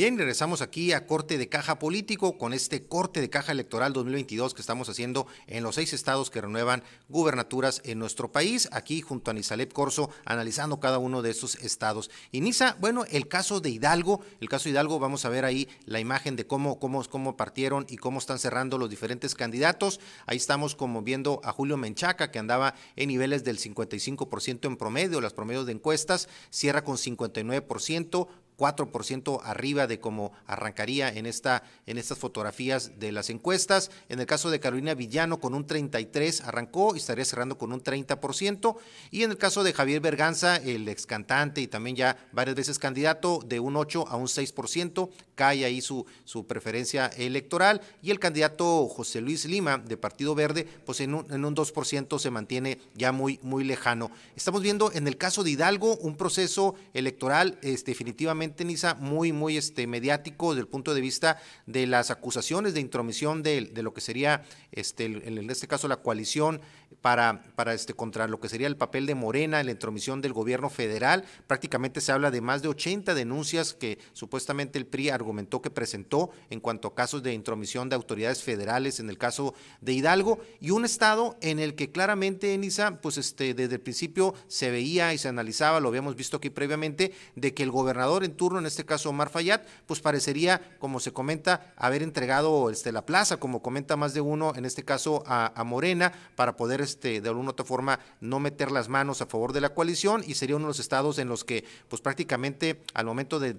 Bien, regresamos aquí a corte de caja político con este corte de caja electoral 2022 que estamos haciendo en los seis estados que renuevan gubernaturas en nuestro país, aquí junto a Nisalet Corso, analizando cada uno de esos estados. Y Nisa, bueno, el caso de Hidalgo, el caso de Hidalgo, vamos a ver ahí la imagen de cómo, cómo, cómo partieron y cómo están cerrando los diferentes candidatos. Ahí estamos como viendo a Julio Menchaca, que andaba en niveles del 55% en promedio, las promedios de encuestas, cierra con 59%, 4% arriba de cómo arrancaría en, esta, en estas fotografías de las encuestas. En el caso de Carolina Villano, con un 33 arrancó y estaría cerrando con un 30%. Y en el caso de Javier Berganza, el ex cantante y también ya varias veces candidato, de un 8 a un 6%, cae ahí su, su preferencia electoral. Y el candidato José Luis Lima, de Partido Verde, pues en un, en un 2% se mantiene ya muy, muy lejano. Estamos viendo en el caso de Hidalgo un proceso electoral este, definitivamente Tenisa muy, muy este, mediático desde el punto de vista de las acusaciones de intromisión de, lo que sería, este, en este caso, la coalición para, para este, contra lo que sería el papel de Morena en la intromisión del gobierno federal. Prácticamente se habla de más de 80 denuncias que supuestamente el PRI argumentó que presentó en cuanto a casos de intromisión de autoridades federales en el caso de Hidalgo y un estado en el que claramente, Enisa, pues este, desde el principio se veía y se analizaba, lo habíamos visto aquí previamente, de que el gobernador en turno, en este caso Omar Fayad, pues parecería, como se comenta, haber entregado este, la plaza, como comenta más de uno, en este caso a, Morena, para poder este, de alguna otra forma no meter las manos a favor de la coalición y sería uno de los estados en los que pues prácticamente al momento de,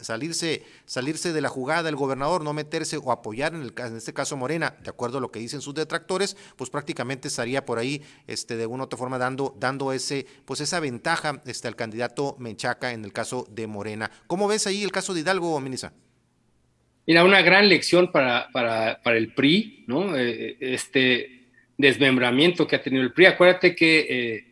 salirse, salirse de la jugada el gobernador, no meterse o apoyar en, el, en este caso Morena, de acuerdo a lo que dicen sus detractores, pues prácticamente estaría por ahí este, de alguna otra forma dando, dando ese, pues esa ventaja este, al candidato Menchaca en el caso de Morena. ¿Cómo ves ahí el caso de Hidalgo, Minisa? Mira, una gran lección para, para, para el PRI, ¿no? Eh, este, desmembramiento que ha tenido el PRI. Acuérdate que eh,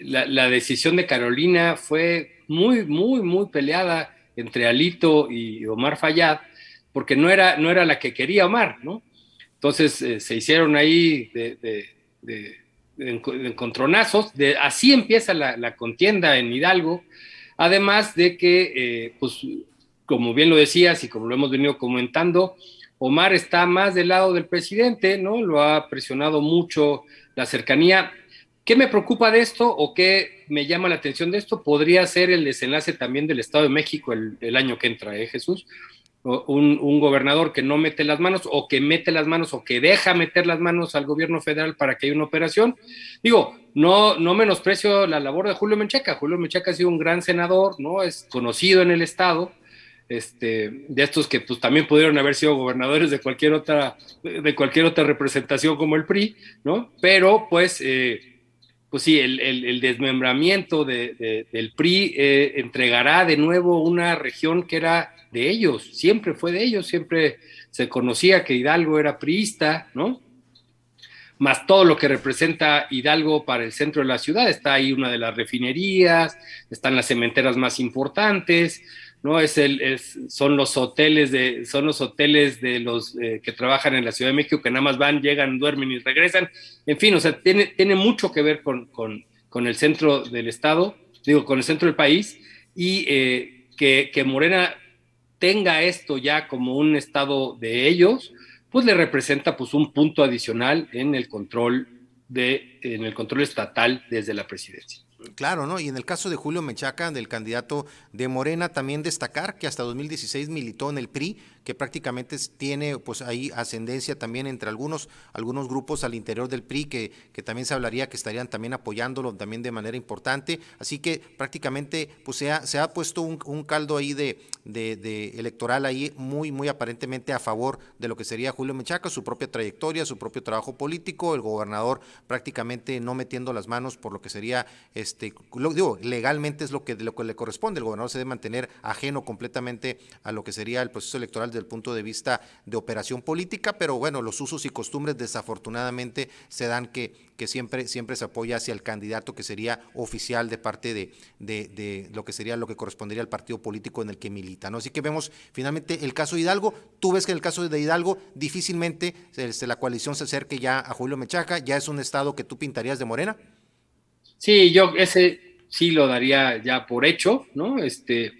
la, decisión de Carolina fue muy, muy, muy peleada entre Alito y Omar Fayad, porque no era, no era la que quería Omar, ¿no? Entonces eh, se hicieron ahí de, encontronazos, de, así empieza la, contienda en Hidalgo, además de que, eh, pues, como bien lo decías y como lo hemos venido comentando, Omar está más del lado del presidente, ¿no? Lo ha presionado mucho la cercanía. ¿Qué me preocupa de esto o qué me llama la atención de esto? Podría ser el desenlace también del Estado de México el, año que entra, ¿eh, Jesús? Un, gobernador que no mete las manos o que mete las manos o que deja meter las manos al gobierno federal para que haya una operación. Digo, no, no menosprecio la labor de Julio Menchaca. Julio Menchaca ha sido un gran senador, ¿no? Es conocido en el Estado este, de estos que pues, también pudieron haber sido gobernadores de cualquier otra, de cualquier otra representación como el PRI, ¿no? Pero pues, eh, pues sí, el, desmembramiento del PRI eh, entregará de nuevo una región que era de ellos, siempre fue de ellos, siempre se conocía que Hidalgo era priista, ¿no? Más todo lo que representa Hidalgo para el centro de la ciudad, está ahí una de las refinerías, están las cementeras más importantes, ¿no? Es el, son los hoteles de, son los hoteles de los eh, que trabajan en la Ciudad de México que nada más van, llegan, duermen y regresan. En fin, o sea, tiene, tiene mucho que ver con, el centro del Estado, digo, con el centro del país, y eh, que, Morena tenga esto ya como un estado de ellos, pues le representa pues un punto adicional en el control de, en el control estatal desde la presidencia. Claro, ¿no? Y en el caso de Julio Menchaca, del candidato de Morena, también destacar que hasta 2016 militó en el PRI, que prácticamente tiene pues ahí ascendencia también entre algunos, algunos grupos al interior del PRI que, que también se hablaría que estarían también apoyándolo también de manera importante. Así que prácticamente pues se ha, se ha puesto un, caldo ahí de, de, electoral ahí muy, muy aparentemente a favor de lo que sería Julio Menchaca, su propia trayectoria, su propio trabajo político, el gobernador prácticamente no metiendo las manos por lo que sería este, lo, digo, legalmente es lo que, lo que le corresponde, el gobernador se debe mantener ajeno completamente a lo que sería el proceso electoral desde el punto de vista de operación política, pero bueno, los usos y costumbres desafortunadamente se dan que, que siempre, siempre se apoya hacia el candidato que sería oficial de parte de, de, lo que sería lo que correspondería al partido político en el que milita. ¿no? Así que vemos finalmente el caso de Hidalgo, tú ves que en el caso de Hidalgo difícilmente este, la coalición se acerque ya a Julio Mechaca, ya es un estado que tú pintarías de Morena. Sí, yo ese sí lo daría ya por hecho, ¿no? Este,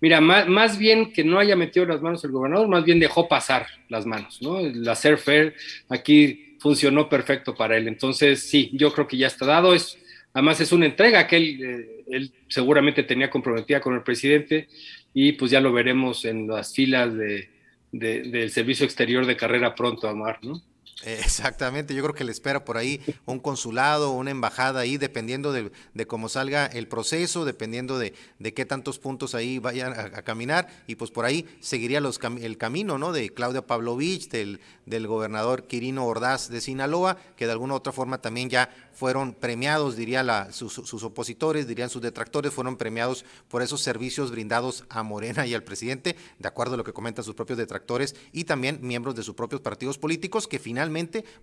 Mira, más, bien que no haya metido las manos el gobernador, más bien dejó pasar las manos, ¿no? Hacer fair aquí funcionó perfecto para él. Entonces, sí, yo creo que ya está dado. Es, además, es una entrega que él, eh, él seguramente tenía comprometida con el presidente y pues ya lo veremos en las filas de, del servicio exterior de carrera pronto, Amar, ¿no? Exactamente, yo creo que le espera por ahí un consulado, una embajada ahí, dependiendo de, cómo salga el proceso, dependiendo de, qué tantos puntos ahí vayan a, caminar, y pues por ahí seguiría los, el camino, ¿no? De Claudia Pavlovich, del, del gobernador Quirino Ordaz de Sinaloa, que de alguna u otra forma también ya fueron premiados, diría sus, sus, opositores, dirían sus detractores, fueron premiados por esos servicios brindados a Morena y al presidente, de acuerdo a lo que comentan sus propios detractores y también miembros de sus propios partidos políticos, que finalmente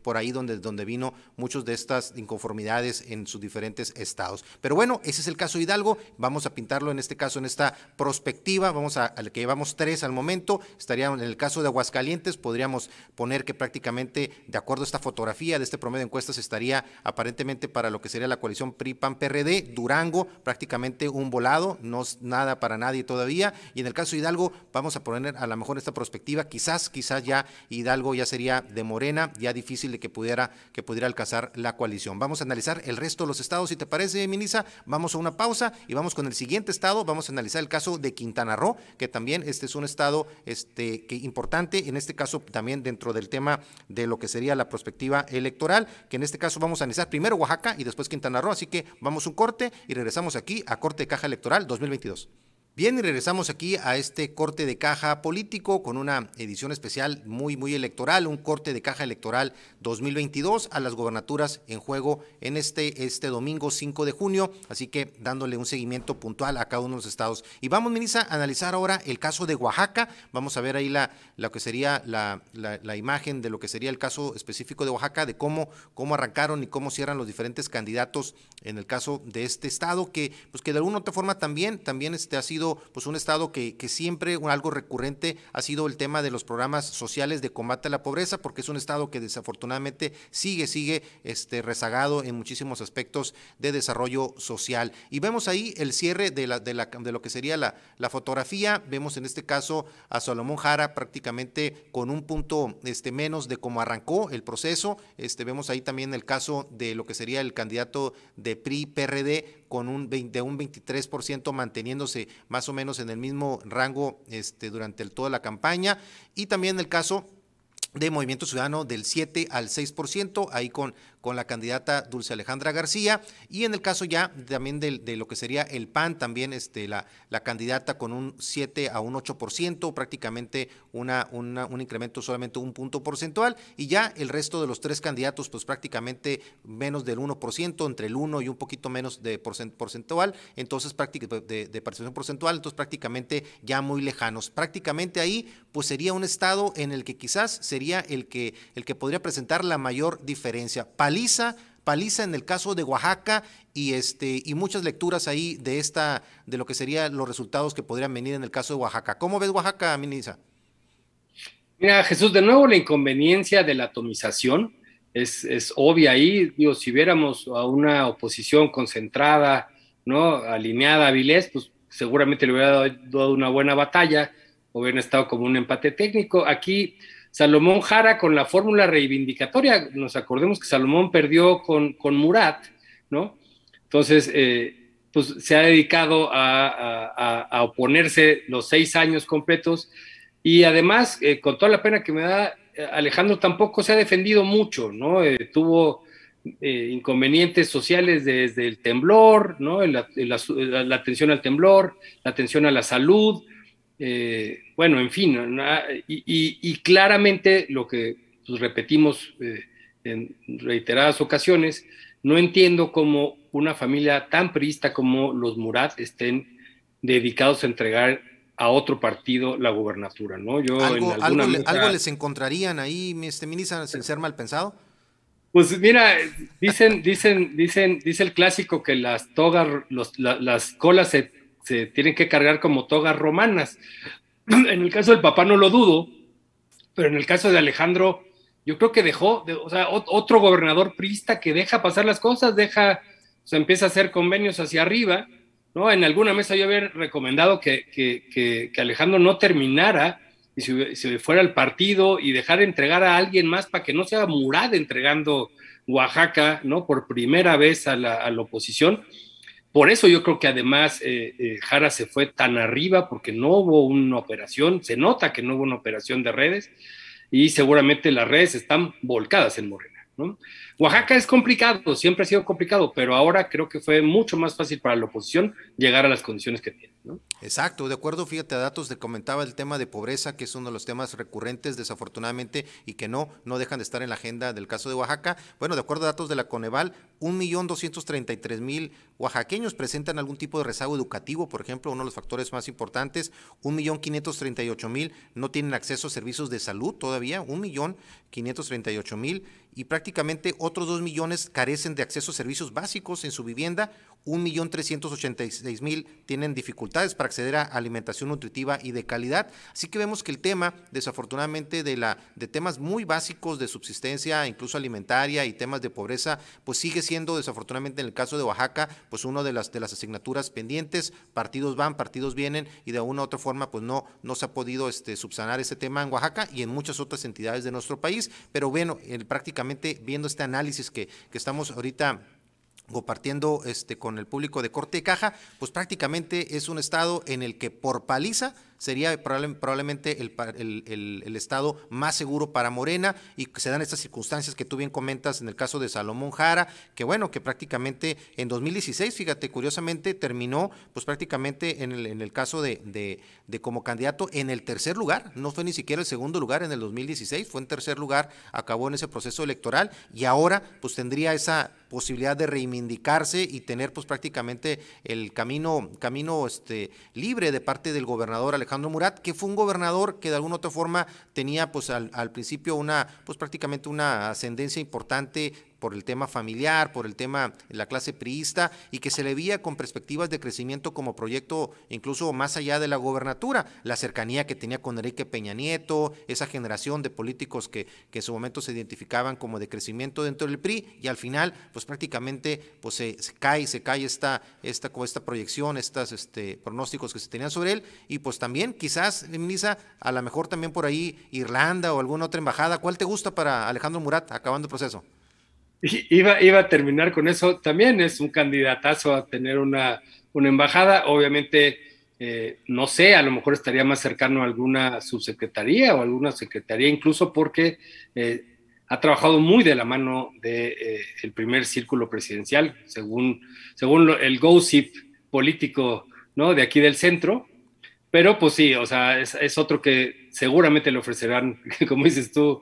por ahí donde, donde vino muchos de estas inconformidades en sus diferentes estados. Pero bueno, ese es el caso de Hidalgo, vamos a pintarlo en este caso en esta perspectiva, vamos a, que llevamos tres al momento, estaríamos en el caso de Aguascalientes, podríamos poner que prácticamente, de acuerdo a esta fotografía de este promedio de encuestas, estaría aparentemente para lo que sería la coalición PRI-PAN-PRD, Durango prácticamente un volado, no es nada para nadie todavía, y en el caso de Hidalgo vamos a poner a lo mejor esta perspectiva, quizás, quizás ya Hidalgo ya sería de Morena, ya difícil de que pudiera, que pudiera alcanzar la coalición. Vamos a analizar el resto de los estados, si te parece, Minisa, vamos a una pausa y vamos con el siguiente estado, vamos a analizar el caso de Quintana Roo, que también este es un estado este, importante, en este caso también dentro del tema de lo que sería la perspectiva electoral, que en este caso vamos a analizar primero Oaxaca y después Quintana Roo. Así que vamos un corte y regresamos aquí a Corte de Caja Electoral 2022. Bien, y regresamos aquí a este corte de caja político con una edición especial muy, muy electoral, un corte de caja electoral 2022 a las gobernaturas en juego en este, este domingo 5 de junio, así que dándole un seguimiento puntual a cada uno de los estados. Y vamos, Minisa, a analizar ahora el caso de Oaxaca, vamos a ver ahí la, lo que sería la, la, imagen de lo que sería el caso específico de Oaxaca, de cómo, cómo arrancaron y cómo cierran los diferentes candidatos en el caso de este estado, que, pues que de alguna u otra forma también, también este ha sido pues un estado que, que siempre algo recurrente ha sido el tema de los programas sociales de combate a la pobreza, porque es un estado que desafortunadamente sigue, sigue este, rezagado en muchísimos aspectos de desarrollo social. Y vemos ahí el cierre de, la, de, la, de lo que sería la, la, fotografía, vemos en este caso a Salomón Jara prácticamente con un punto este, menos de cómo arrancó el proceso, este, vemos ahí también el caso de lo que sería el candidato de PRI-PRD con un, de un 23% manteniéndose más o menos en el mismo rango este, durante toda la campaña. Y también el caso de Movimiento Ciudadano del 7 al 6%, ahí con, con la candidata Dulce Alejandra García, y en el caso ya también de, lo que sería el PAN, también este, la, la candidata con un 7 a un 8%, prácticamente una, un incremento solamente un punto porcentual, y ya el resto de los tres candidatos, pues prácticamente menos del 1%, entre el 1 y un poquito menos de porcentual, entonces de, de participación porcentual, entonces prácticamente ya muy lejanos. Prácticamente ahí, pues sería un estado en el que quizás sería el que, el que podría presentar la mayor diferencia paliza, paliza en el caso de Oaxaca y este y muchas lecturas ahí de esta de lo que serían los resultados que podrían venir en el caso de Oaxaca. ¿Cómo ves Oaxaca, Minisa? Mira, Jesús, de nuevo la inconveniencia de la atomización es, es obvia ahí. Digo, si viéramos a una oposición concentrada, ¿no? alineada a Vilés, pues seguramente le hubiera dado una buena batalla, hubieran estado como un empate técnico. Aquí Salomón Jara con la fórmula reivindicatoria. Nos acordemos que Salomón perdió con, con Murat, ¿no? Entonces, eh, pues se ha dedicado a, oponerse los seis años completos y además, eh, con toda la pena que me da, Alejandro tampoco se ha defendido mucho, ¿no? Eh, tuvo inconvenientes sociales desde el temblor, ¿no? La, la, atención al temblor, la atención a la salud, eh, bueno, en fin, y, claramente lo que pues, repetimos eh, en reiteradas ocasiones, no entiendo cómo una familia tan priista como los Murat estén dedicados a entregar a otro partido la gubernatura, ¿no? Yo ¿Algo, algo, les encontrarían ahí, este ministro, sin ser mal pensado? Pues mira, dicen, dicen, dicen, dice el clásico que las togas, las colas se se tienen que cargar como togas romanas. En el caso del papá no lo dudo, pero en el caso de Alejandro, yo creo que dejó, o sea, otro gobernador priista que deja pasar las cosas, deja, o sea, empieza a hacer convenios hacia arriba, ¿no? En alguna mesa yo había recomendado que, que, Alejandro no terminara y se, fuera al partido y dejar de entregar a alguien más para que no sea Murad entregando Oaxaca, ¿no? Por primera vez a la oposición. Por eso yo creo que además eh, eh, Jara se fue tan arriba porque no hubo una operación, se nota que no hubo una operación de redes y seguramente las redes están volcadas en Morena. Oaxaca es complicado, siempre ha sido complicado, pero ahora creo que fue mucho más fácil para la oposición llegar a las condiciones que tiene. Exacto, de acuerdo, fíjate a datos, de comentaba el tema de pobreza, que es uno de los temas recurrentes desafortunadamente y que no, no dejan de estar en la agenda del caso de Oaxaca. Bueno, de acuerdo a datos de la Coneval, 1.233.000 oaxaqueños presentan algún tipo de rezago educativo, por ejemplo, uno de los factores más importantes. 1.538.000 no tienen acceso a servicios de salud todavía, 1.538.000 y prácticamente otros 2 millones carecen de acceso a servicios básicos en su vivienda, 1.386.000 tienen dificultades para acceder a alimentación nutritiva y de calidad. Así que vemos que el tema, desafortunadamente, de, la, de temas muy básicos de subsistencia, incluso alimentaria y temas de pobreza, pues sigue siendo, desafortunadamente, en el caso de Oaxaca, pues uno de las, de las asignaturas pendientes. Partidos van, partidos vienen y de una u otra forma, pues no, no se ha podido este, subsanar ese tema en Oaxaca y en muchas otras entidades de nuestro país. Pero bueno, prácticamente viendo este análisis que, que estamos ahorita compartiendo este, con el público de corte y caja, pues prácticamente es un estado en el que por paliza sería probablemente el, estado más seguro para Morena y se dan estas circunstancias que tú bien comentas en el caso de Salomón Jara, que bueno, que prácticamente en 2016, fíjate, curiosamente terminó pues prácticamente en el, en el caso de, de, como candidato en el tercer lugar, no fue ni siquiera el segundo lugar en el 2016, fue en tercer lugar, acabó en ese proceso electoral y ahora pues tendría esa posibilidad de reivindicarse y tener pues prácticamente el camino, camino este, libre de parte del gobernador Alejandro Alejandro Murat, que fue un gobernador que de alguna otra forma tenía pues al, al principio una, pues prácticamente una ascendencia importante por el tema familiar, por el tema la clase priista y que se le veía con perspectivas de crecimiento como proyecto incluso más allá de la gobernatura, la cercanía que tenía con Enrique Peña Nieto, esa generación de políticos que, en su momento se identificaban como de crecimiento dentro del PRI y al final pues prácticamente pues se, cae, se cae esta, esta, esta proyección, estos este, pronósticos que se tenían sobre él. Y pues también quizás, Minisa, a lo mejor también por ahí Irlanda o alguna otra embajada, ¿cuál te gusta para Alejandro Murat acabando el proceso? Iba, iba a terminar con eso. También es un candidatazo a tener una, una embajada. Obviamente, eh, no sé, a lo mejor estaría más cercano a alguna subsecretaría o alguna secretaría, incluso porque eh, ha trabajado muy de la mano del de, eh, el primer círculo presidencial, según, según el gossip político ¿no? de aquí del centro. Pero pues sí, o sea, es, es otro que seguramente le ofrecerán, como dices tú,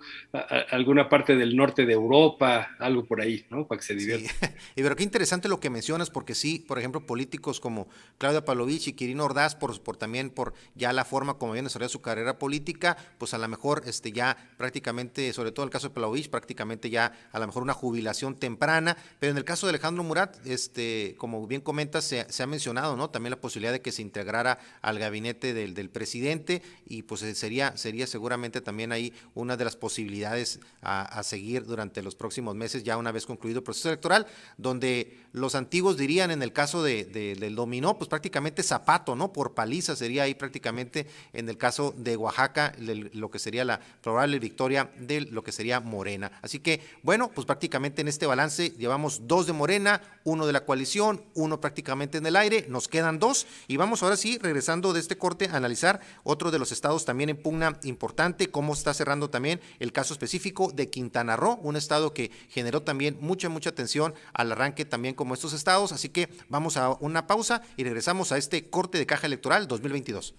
alguna parte del norte de Europa, algo por ahí, ¿no? Para que se divierta. Y pero qué interesante lo que mencionas, porque sí, por ejemplo, políticos como Claudia Palovich y Quirino Ordaz, por, por también por ya la forma como habían desarrollado su carrera política, pues a lo mejor este, ya prácticamente, sobre todo el caso de Palovich, prácticamente ya a lo mejor una jubilación temprana, pero en el caso de Alejandro Murat, este, como bien comentas, se, se ha mencionado, ¿no? También la posibilidad de que se integrara al gabinete del, del presidente y pues sería sería, seguramente también ahí una de las posibilidades a, seguir durante los próximos meses, ya una vez concluido el proceso electoral, donde los antiguos dirían en el caso de, del dominó, pues prácticamente zapato, ¿no? Por paliza sería ahí prácticamente en el caso de Oaxaca, lo que sería la probable victoria de lo que sería Morena. Así que, bueno, pues prácticamente en este balance llevamos dos de Morena, uno de la coalición, uno prácticamente en el aire, nos quedan dos y vamos ahora sí, regresando de este corte, a analizar otro de los estados también en pugna importante, cómo está cerrando también el caso específico de Quintana Roo, un estado que generó también mucha, mucha atención al arranque también como estos estados. Así que vamos a una pausa y regresamos a este corte de caja electoral 2022.